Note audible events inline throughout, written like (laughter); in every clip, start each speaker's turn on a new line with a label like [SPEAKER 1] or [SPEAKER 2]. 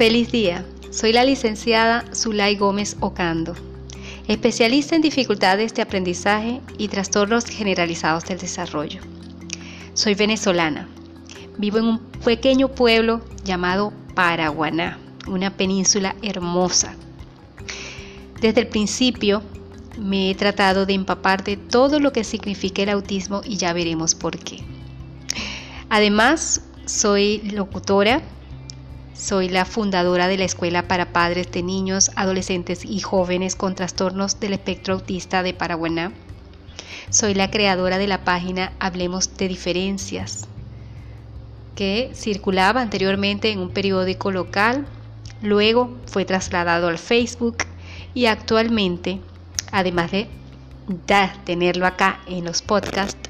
[SPEAKER 1] Feliz día. Soy la licenciada Zulay Gómez Ocando, especialista en dificultades de aprendizaje y trastornos generalizados del desarrollo. Soy venezolana. Vivo en un pequeño pueblo llamado Paraguaná, una península hermosa. Desde el principio me he tratado de empapar de todo lo que significa el autismo y ya veremos por qué. Además, soy locutora, soy la fundadora de la Escuela para Padres de Niños, Adolescentes y Jóvenes con Trastornos del Espectro Autista de Paraguaná. Soy la creadora de la página Hablemos de Diferencias, que circulaba anteriormente en un periódico local, luego fue trasladado al Facebook y actualmente, además de tenerlo acá en los podcasts,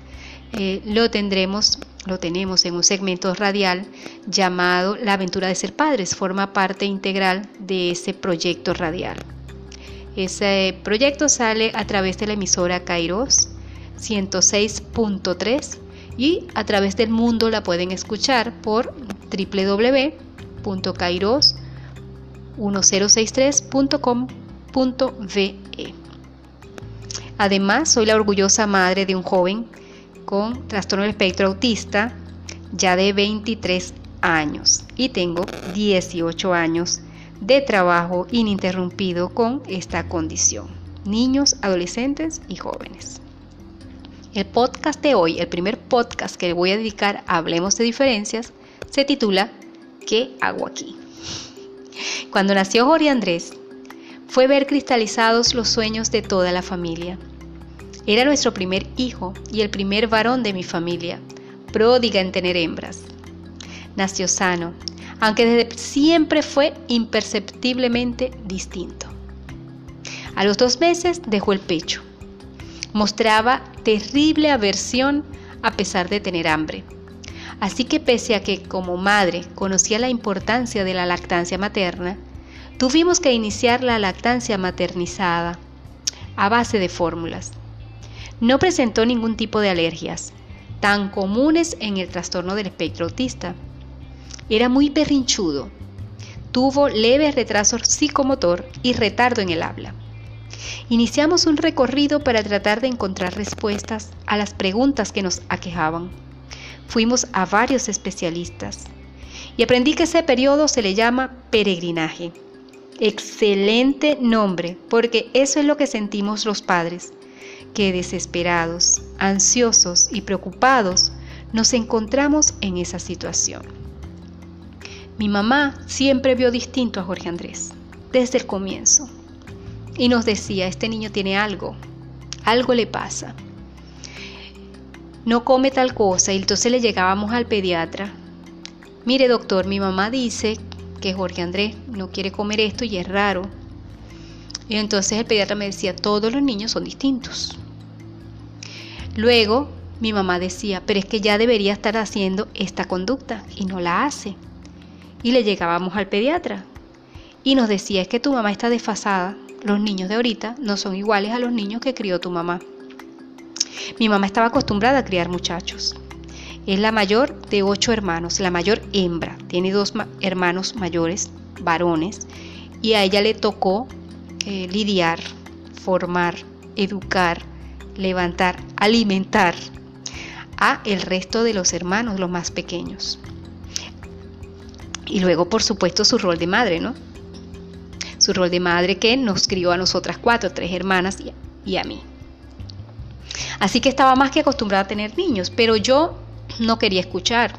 [SPEAKER 1] eh, lo tendremos, lo tenemos en un segmento radial llamado La aventura de ser padres, forma parte integral de ese proyecto radial. Ese proyecto sale a través de la emisora Kairos 106.3 y a través del mundo la pueden escuchar por www.kairos1063.com.ve. Además, soy la orgullosa madre de un joven con trastorno del espectro autista ya de 23 años y tengo 18 años de trabajo ininterrumpido con esta condición. Niños, adolescentes y jóvenes. El podcast de hoy, el primer podcast que le voy a dedicar a Hablemos de Diferencias, se titula ¿Qué hago aquí? Cuando nació Jorge Andrés, fue ver cristalizados los sueños de toda la familia. Era nuestro primer hijo y el primer varón de mi familia, pródiga en tener hembras. Nació sano, aunque desde siempre fue imperceptiblemente distinto. A los dos meses dejó el pecho. Mostraba terrible aversión a pesar de tener hambre. Así que pese a que como madre conocía la importancia de la lactancia materna, tuvimos que iniciar la lactancia maternizada a base de fórmulas. No presentó ningún tipo de alergias, tan comunes en el trastorno del espectro autista. Era muy berrinchudo. Tuvo leve retraso psicomotor y retardo en el habla. Iniciamos un recorrido para tratar de encontrar respuestas a las preguntas que nos aquejaban. Fuimos a varios especialistas y aprendí que ese periodo se le llama peregrinaje. Excelente nombre, porque eso es lo que sentimos los padres que desesperados, ansiosos y preocupados nos encontramos en esa situación. Mi mamá siempre vio distinto a Jorge Andrés, desde el comienzo, y nos decía, este niño tiene algo, algo le pasa. No come tal cosa y entonces le llegábamos al pediatra. Mire doctor, mi mamá dice que Jorge Andrés no quiere comer esto y es raro. Y entonces el pediatra me decía, todos los niños son distintos. Luego mi mamá decía, pero es que ya debería estar haciendo esta conducta y no la hace. Y le llegábamos al pediatra y nos decía, es que tu mamá está desfasada, los niños de ahorita no son iguales a los niños que crió tu mamá. Mi mamá estaba acostumbrada a criar muchachos. Es la mayor de ocho hermanos, la mayor hembra. Tiene dos hermanos mayores, varones, y a ella le tocó lidiar, formar, educar, levantar, alimentar a el resto de los hermanos, los más pequeños. Y luego, por supuesto, su rol de madre, ¿no? Su rol de madre que nos crió a nosotras cuatro, tres hermanas y a mí. Así que estaba más que acostumbrada a tener niños, pero yo no quería escuchar.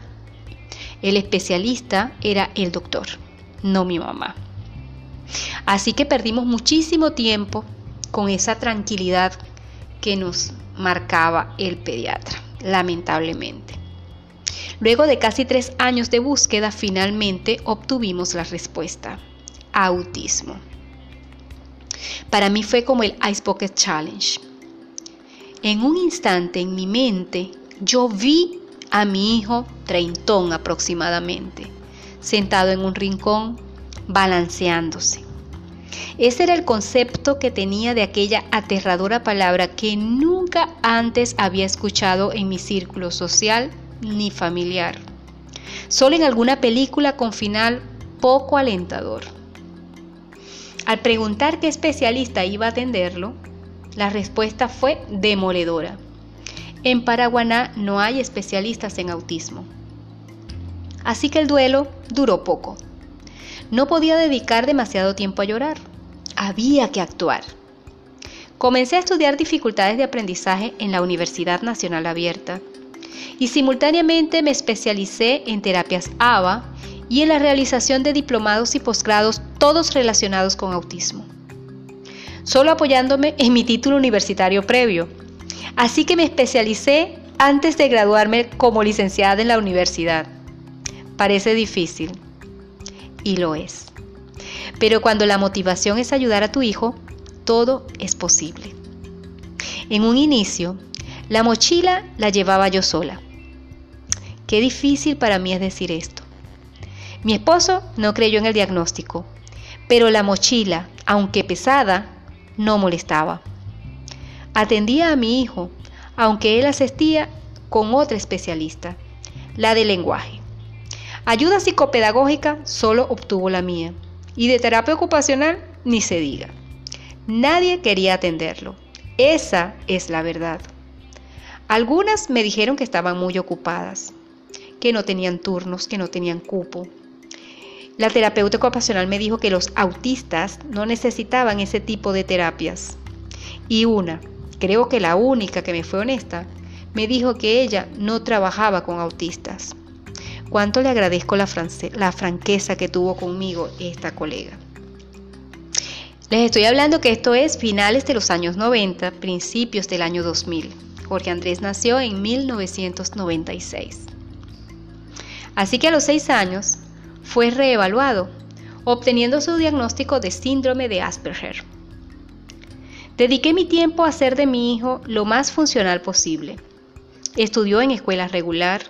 [SPEAKER 1] El especialista era el doctor, no mi mamá. Así que perdimos muchísimo tiempo con esa tranquilidad que nos marcaba el pediatra, lamentablemente. Luego de casi tres años de búsqueda, finalmente obtuvimos la respuesta. Autismo. Para mí fue como el Ice Bucket Challenge. En un instante en mi mente yo vi a mi hijo treintón aproximadamente, sentado en un rincón, balanceándose. Ese era el concepto que tenía de aquella aterradora palabra que nunca antes había escuchado en mi círculo social ni familiar. Solo en alguna película con final poco alentador. Al preguntar qué especialista iba a atenderlo, la respuesta fue demoledora. En Paraguaná no hay especialistas en autismo. Así que el duelo duró poco. No podía dedicar demasiado tiempo a llorar. Había que actuar. Comencé a estudiar dificultades de aprendizaje en la Universidad Nacional Abierta y simultáneamente me especialicé en terapias ABA y en la realización de diplomados y posgrados, todos relacionados con autismo. Solo apoyándome en mi título universitario previo. Así que me especialicé antes de graduarme como licenciada en la universidad. Parece difícil, y lo es. Pero cuando la motivación es ayudar a tu hijo, todo es posible. En un inicio, la mochila la llevaba yo sola. Qué difícil para mí es decir esto. Mi esposo no creyó en el diagnóstico, pero la mochila, aunque pesada, no molestaba. Atendía a mi hijo, aunque él asistía con otra especialista, la de lenguaje. Ayuda psicopedagógica solo obtuvo la mía, y de terapia ocupacional ni se diga. Nadie quería atenderlo. Esa es la verdad. Algunas me dijeron que estaban muy ocupadas, que no tenían turnos, que no tenían cupo, la terapeuta ocupacional me dijo que los autistas no necesitaban ese tipo de terapias. Y una, creo que la única que me fue honesta, me dijo que ella no trabajaba con autistas. Cuánto le agradezco la, franqueza que tuvo conmigo esta colega. Les estoy hablando que esto es finales de los años 90, principios del año 2000. Jorge Andrés nació en 1996. Así que a los seis años fue reevaluado, obteniendo su diagnóstico de síndrome de Asperger. Dediqué mi tiempo a hacer de mi hijo lo más funcional posible. Estudió en escuela regular.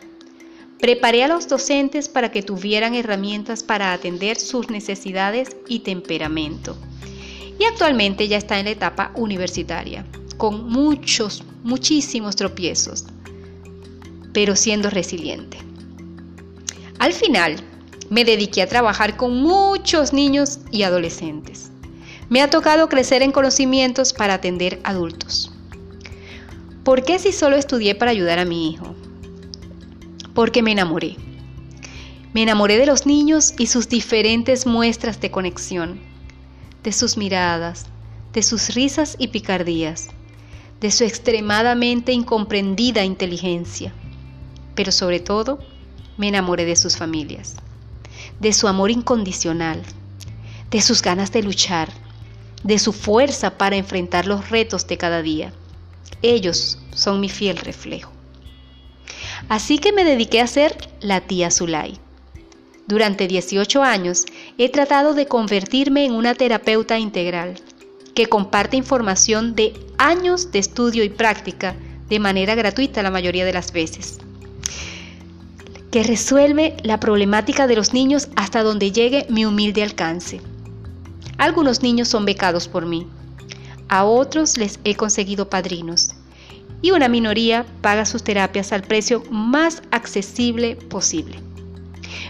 [SPEAKER 1] Preparé a los docentes para que tuvieran herramientas para atender sus necesidades y temperamento. Y actualmente ya está en la etapa universitaria, con muchos, muchísimos tropiezos, pero siendo resiliente. Al final, me dediqué a trabajar con muchos niños y adolescentes. Me ha tocado crecer en conocimientos para atender adultos. ¿Por qué si solo estudié para ayudar a mi hijo? Porque me enamoré. Me enamoré de los niños y sus diferentes muestras de conexión, de sus miradas, de sus risas y picardías, de su extremadamente incomprendida inteligencia. Pero sobre todo, me enamoré de sus familias de su amor incondicional, de sus ganas de luchar, de su fuerza para enfrentar los retos de cada día. Ellos son mi fiel reflejo. Así que me dediqué a ser la tía Zulay. Durante 18 años he tratado de convertirme en una terapeuta integral que comparte información de años de estudio y práctica de manera gratuita la mayoría de las veces que resuelve la problemática de los niños hasta donde llegue mi humilde alcance. Algunos niños son becados por mí, a otros les he conseguido padrinos y una minoría paga sus terapias al precio más accesible posible.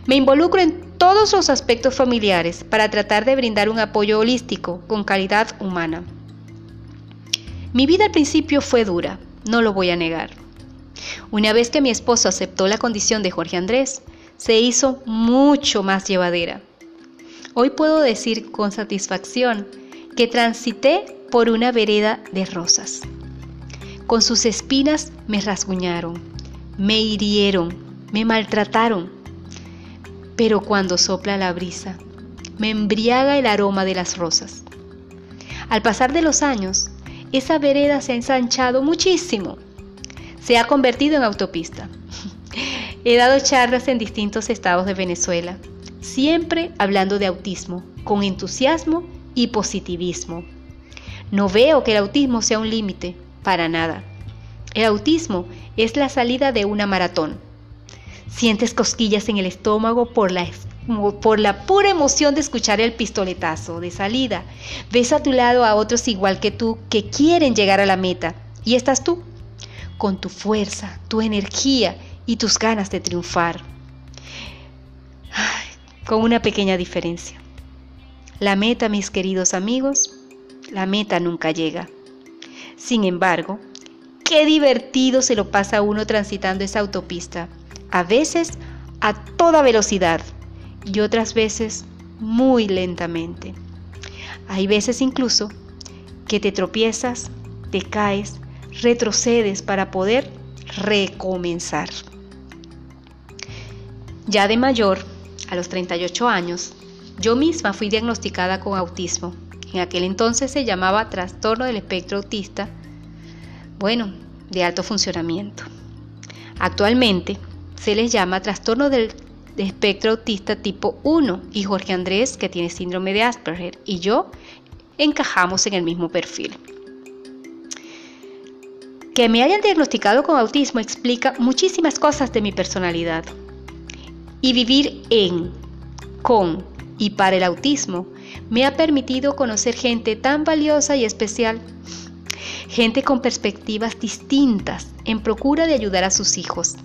[SPEAKER 1] Me involucro en todos los aspectos familiares para tratar de brindar un apoyo holístico con calidad humana. Mi vida al principio fue dura, no lo voy a negar. Una vez que mi esposo aceptó la condición de Jorge Andrés, se hizo mucho más llevadera. Hoy puedo decir con satisfacción que transité por una vereda de rosas. Con sus espinas me rasguñaron, me hirieron, me maltrataron. Pero cuando sopla la brisa, me embriaga el aroma de las rosas. Al pasar de los años, esa vereda se ha ensanchado muchísimo se ha convertido en autopista. (laughs) He dado charlas en distintos estados de Venezuela, siempre hablando de autismo, con entusiasmo y positivismo. No veo que el autismo sea un límite, para nada. El autismo es la salida de una maratón. Sientes cosquillas en el estómago por la, por la pura emoción de escuchar el pistoletazo de salida. Ves a tu lado a otros igual que tú que quieren llegar a la meta. Y estás tú, con tu fuerza, tu energía y tus ganas de triunfar. con una pequeña diferencia. La meta, mis queridos amigos, la meta nunca llega. Sin embargo, qué divertido se lo pasa a uno transitando esa autopista, a veces a toda velocidad y otras veces muy lentamente. Hay veces incluso que te tropiezas, te caes, retrocedes para poder recomenzar. Ya de mayor, a los 38 años, yo misma fui diagnosticada con autismo. En aquel entonces se llamaba trastorno del espectro autista, bueno, de alto funcionamiento. Actualmente se les llama trastorno del espectro autista tipo 1 y Jorge Andrés, que tiene síndrome de Asperger, y yo encajamos en el mismo perfil. Que me hayan diagnosticado con autismo explica muchísimas cosas de mi personalidad. Y vivir en, con y para el autismo me ha permitido conocer gente tan valiosa y especial, gente con perspectivas distintas en procura de ayudar a sus hijos,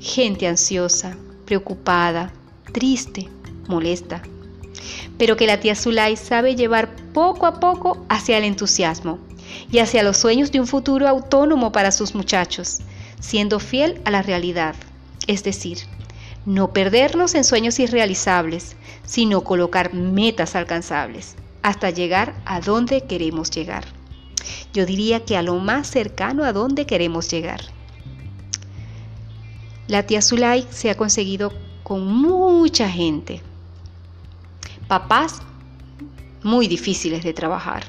[SPEAKER 1] gente ansiosa, preocupada, triste, molesta, pero que la tía Zulay sabe llevar poco a poco hacia el entusiasmo y hacia los sueños de un futuro autónomo para sus muchachos, siendo fiel a la realidad, es decir, no perdernos en sueños irrealizables, sino colocar metas alcanzables hasta llegar a donde queremos llegar. Yo diría que a lo más cercano a donde queremos llegar. La tía Zulay se ha conseguido con mucha gente. Papás muy difíciles de trabajar.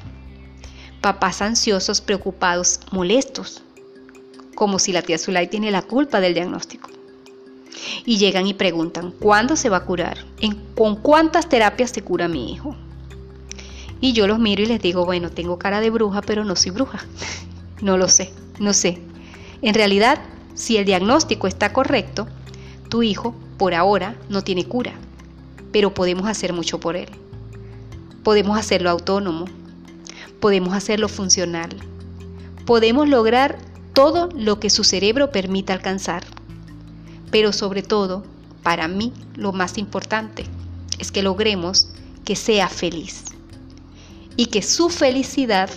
[SPEAKER 1] Papás ansiosos, preocupados, molestos, como si la tía Zulay tiene la culpa del diagnóstico. Y llegan y preguntan, ¿cuándo se va a curar? ¿Con cuántas terapias se cura mi hijo? Y yo los miro y les digo, bueno, tengo cara de bruja, pero no soy bruja. (laughs) no lo sé, no sé. En realidad, si el diagnóstico está correcto, tu hijo por ahora no tiene cura, pero podemos hacer mucho por él. Podemos hacerlo autónomo, podemos hacerlo funcional, podemos lograr todo lo que su cerebro permita alcanzar. Pero sobre todo, para mí, lo más importante es que logremos que sea feliz y que su felicidad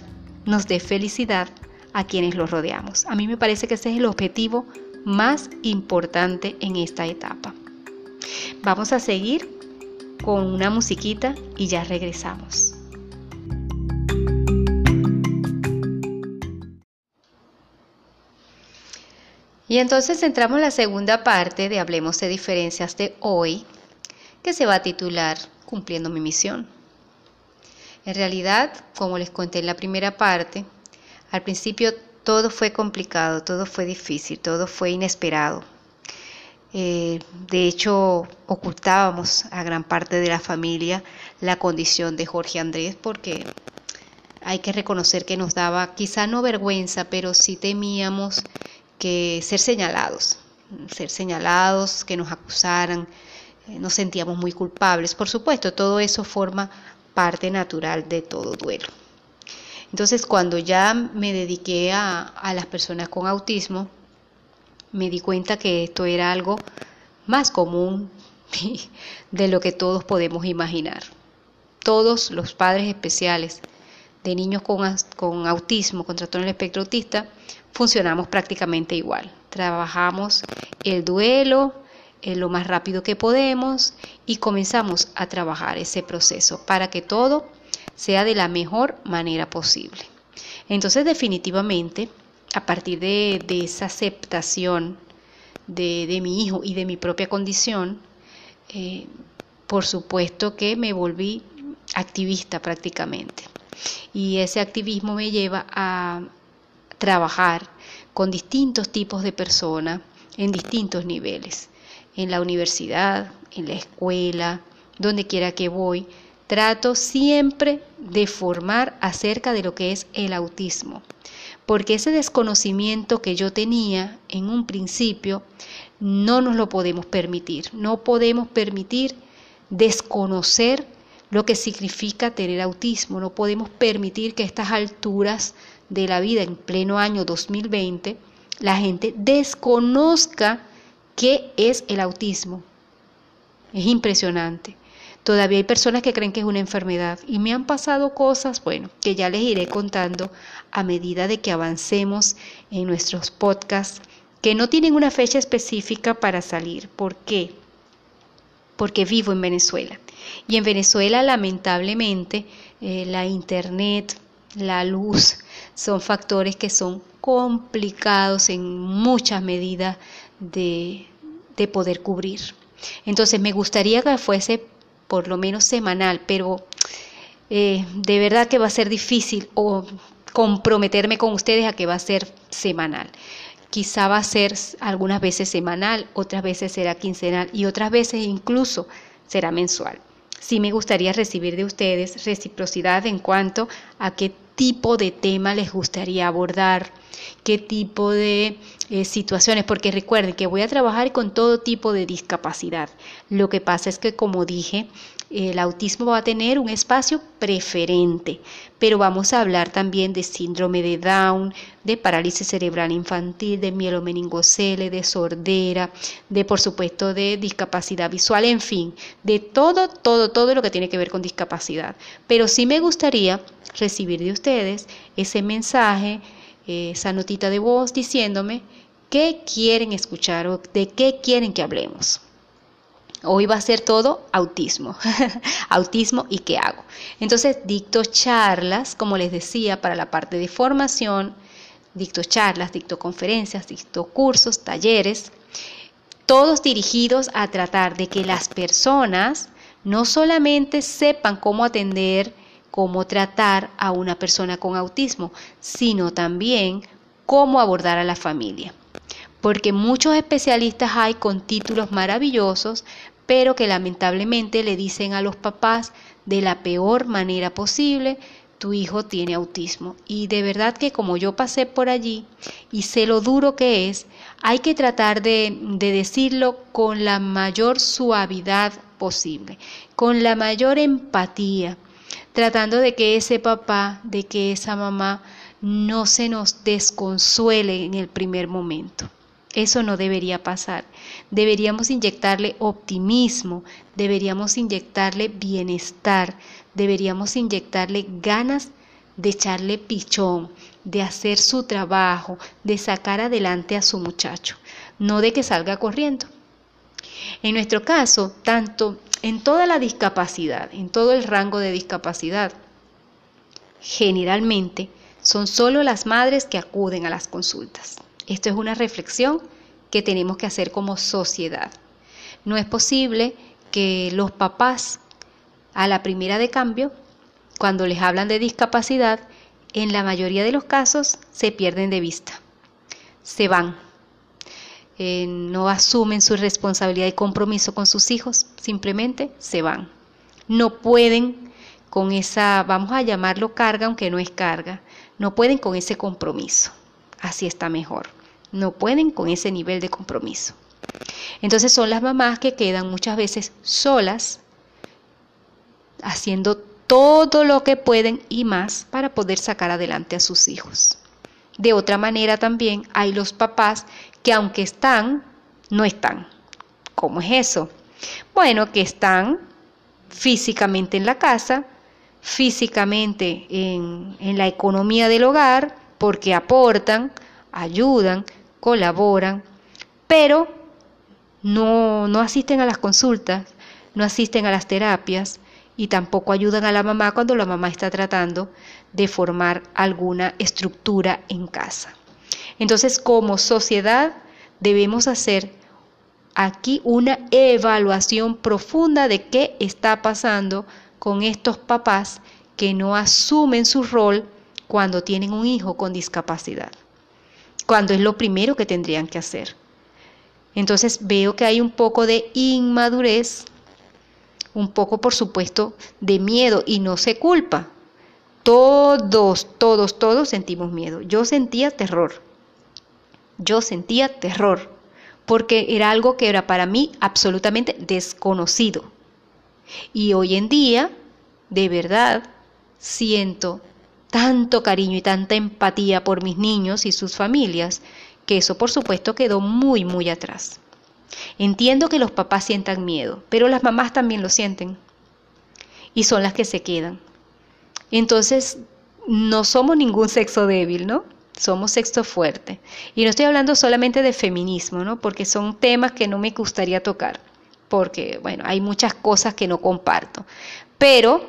[SPEAKER 1] nos dé felicidad a quienes lo rodeamos. A mí me parece que ese es el objetivo más importante en esta etapa. Vamos a seguir con una musiquita y ya regresamos. Y entonces entramos en la segunda parte de Hablemos de diferencias de hoy, que se va a titular Cumpliendo mi misión. En realidad, como les conté en la primera parte, al principio todo fue complicado, todo fue difícil, todo fue inesperado. Eh, de hecho, ocultábamos a gran parte de la familia la condición de Jorge Andrés porque hay que reconocer que nos daba quizá no vergüenza, pero sí temíamos que ser señalados, ser señalados, que nos acusaran, eh, nos sentíamos muy culpables. Por supuesto, todo eso forma parte natural de todo duelo. Entonces, cuando ya me dediqué a, las personas con autismo, me di cuenta que esto era algo más común (laughs) de lo que todos podemos imaginar. Todos los padres especiales de niños con, con autismo, con trastorno del espectro autista, funcionamos prácticamente igual. Trabajamos el duelo lo más rápido que podemos y comenzamos a trabajar ese proceso para que todo sea de la mejor manera posible. Entonces definitivamente, a partir de, esa aceptación de, mi hijo y de mi propia condición, eh, por supuesto que me volví activista prácticamente. Y ese activismo me lleva a trabajar con distintos tipos de personas en distintos niveles. En la universidad, en la escuela, donde quiera que voy, trato siempre de formar acerca de lo que es el autismo. Porque ese desconocimiento que yo tenía en un principio no nos lo podemos permitir. No podemos permitir desconocer lo que significa tener autismo. No podemos permitir que estas alturas de la vida en pleno año 2020 la gente desconozca qué es el autismo. Es impresionante. Todavía hay personas que creen que es una enfermedad y me han pasado cosas, bueno, que ya les iré contando a medida de que avancemos en nuestros podcasts que no tienen una fecha específica para salir. ¿Por qué? Porque vivo en Venezuela. Y en Venezuela, lamentablemente, eh, la internet, la luz, son factores que son complicados en muchas medidas de, de poder cubrir. Entonces me gustaría que fuese por lo menos semanal, pero eh, de verdad que va a ser difícil o comprometerme con ustedes a que va a ser semanal. Quizá va a ser algunas veces semanal, otras veces será quincenal y otras veces incluso será mensual. Sí me gustaría recibir de ustedes reciprocidad en cuanto a qué tipo de tema les gustaría abordar, qué tipo de eh, situaciones, porque recuerden que voy a trabajar con todo tipo de discapacidad. Lo que pasa es que, como dije, el autismo va a tener un espacio preferente, pero vamos a hablar también de síndrome de Down, de parálisis cerebral infantil, de mielomeningocele, de sordera, de por supuesto de discapacidad visual, en fin, de todo, todo, todo lo que tiene que ver con discapacidad. Pero sí me gustaría recibir de ustedes ese mensaje, esa notita de voz diciéndome qué quieren escuchar o de qué quieren que hablemos. Hoy va a ser todo autismo, (laughs) autismo y qué hago. Entonces dicto charlas, como les decía, para la parte de formación, dicto charlas, dicto conferencias, dicto cursos, talleres, todos dirigidos a tratar de que las personas no solamente sepan cómo atender, cómo tratar a una persona con autismo, sino también cómo abordar a la familia. Porque muchos especialistas hay con títulos maravillosos, pero que lamentablemente le dicen a los papás de la peor manera posible, tu hijo tiene autismo. Y de verdad que como yo pasé por allí y sé lo duro que es, hay que tratar de, de decirlo con la mayor suavidad posible, con la mayor empatía, tratando de que ese papá, de que esa mamá no se nos desconsuele en el primer momento. Eso no debería pasar. Deberíamos inyectarle optimismo, deberíamos inyectarle bienestar, deberíamos inyectarle ganas de echarle pichón, de hacer su trabajo, de sacar adelante a su muchacho, no de que salga corriendo. En nuestro caso, tanto en toda la discapacidad, en todo el rango de discapacidad, generalmente son solo las madres que acuden a las consultas. Esto es una reflexión que tenemos que hacer como sociedad. No es posible que los papás a la primera de cambio, cuando les hablan de discapacidad, en la mayoría de los casos se pierden de vista, se van, eh, no asumen su responsabilidad y compromiso con sus hijos, simplemente se van. No pueden con esa, vamos a llamarlo carga, aunque no es carga, no pueden con ese compromiso. Así está mejor no pueden con ese nivel de compromiso. Entonces son las mamás que quedan muchas veces solas, haciendo todo lo que pueden y más para poder sacar adelante a sus hijos. De otra manera también hay los papás que aunque están, no están. ¿Cómo es eso? Bueno, que están físicamente en la casa, físicamente en, la economía del hogar, porque aportan, ayudan, colaboran, pero no asisten a las consultas, no asisten a las terapias y tampoco ayudan a la mamá cuando la mamá está tratando de formar alguna estructura en casa. Entonces, como sociedad, debemos hacer aquí una evaluación profunda de qué está pasando con estos papás que no asumen su rol cuando tienen un hijo con discapacidad cuando es lo primero que tendrían que hacer. Entonces veo que hay un poco de inmadurez, un poco por supuesto de miedo y no se culpa. Todos, todos, todos sentimos miedo. Yo sentía terror. Yo sentía terror porque era algo que era para mí absolutamente desconocido. Y hoy en día, de verdad, siento tanto cariño y tanta empatía por mis niños y sus familias, que eso por supuesto quedó muy, muy atrás. Entiendo que los papás sientan miedo, pero las mamás también lo sienten. y son las que se quedan. Entonces, no somos ningún sexo débil, ¿no? Somos sexo fuerte. Y no estoy hablando solamente de feminismo, ¿no? Porque son temas que no me gustaría tocar, porque, bueno, hay muchas cosas que no comparto. Pero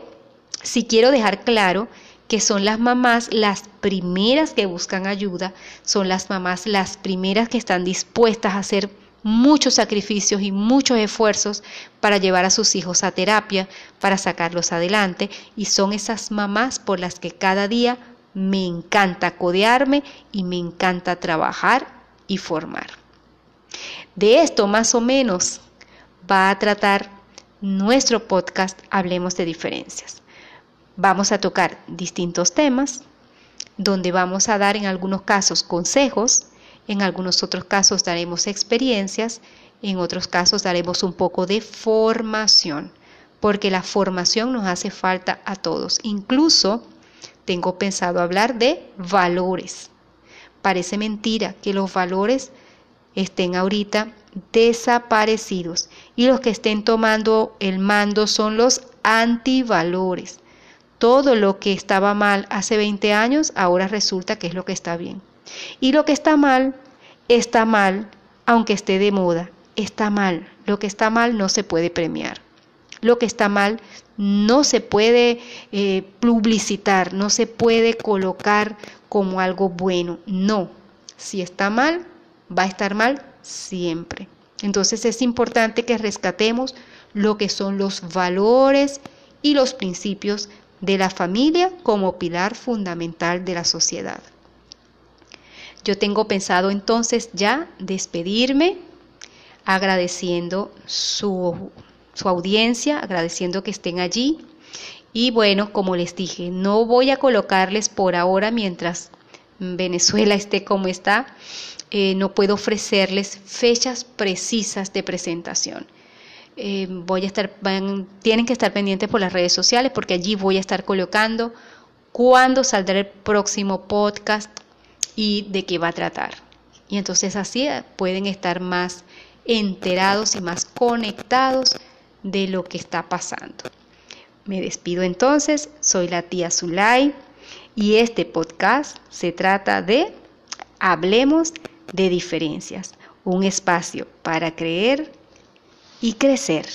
[SPEAKER 1] sí quiero dejar claro que son las mamás las primeras que buscan ayuda, son las mamás las primeras que están dispuestas a hacer muchos sacrificios y muchos esfuerzos para llevar a sus hijos a terapia, para sacarlos adelante, y son esas mamás por las que cada día me encanta codearme y me encanta trabajar y formar. De esto más o menos va a tratar nuestro podcast Hablemos de diferencias. Vamos a tocar distintos temas donde vamos a dar en algunos casos consejos, en algunos otros casos daremos experiencias, en otros casos daremos un poco de formación, porque la formación nos hace falta a todos. Incluso tengo pensado hablar de valores. Parece mentira que los valores estén ahorita desaparecidos y los que estén tomando el mando son los antivalores. Todo lo que estaba mal hace 20 años ahora resulta que es lo que está bien. Y lo que está mal, está mal aunque esté de moda. Está mal. Lo que está mal no se puede premiar. Lo que está mal no se puede eh, publicitar, no se puede colocar como algo bueno. No. Si está mal, va a estar mal siempre. Entonces es importante que rescatemos lo que son los valores y los principios de la familia como pilar fundamental de la sociedad. Yo tengo pensado entonces ya despedirme agradeciendo su, su audiencia, agradeciendo que estén allí. Y bueno, como les dije, no voy a colocarles por ahora mientras Venezuela esté como está, eh, no puedo ofrecerles fechas precisas de presentación. Eh, voy a estar, tienen que estar pendientes por las redes sociales porque allí voy a estar colocando cuándo saldrá el próximo podcast y de qué va a tratar. Y entonces así pueden estar más enterados y más conectados de lo que está pasando. Me despido entonces, soy la tía Zulay y este podcast se trata de Hablemos de diferencias, un espacio para creer y crecer.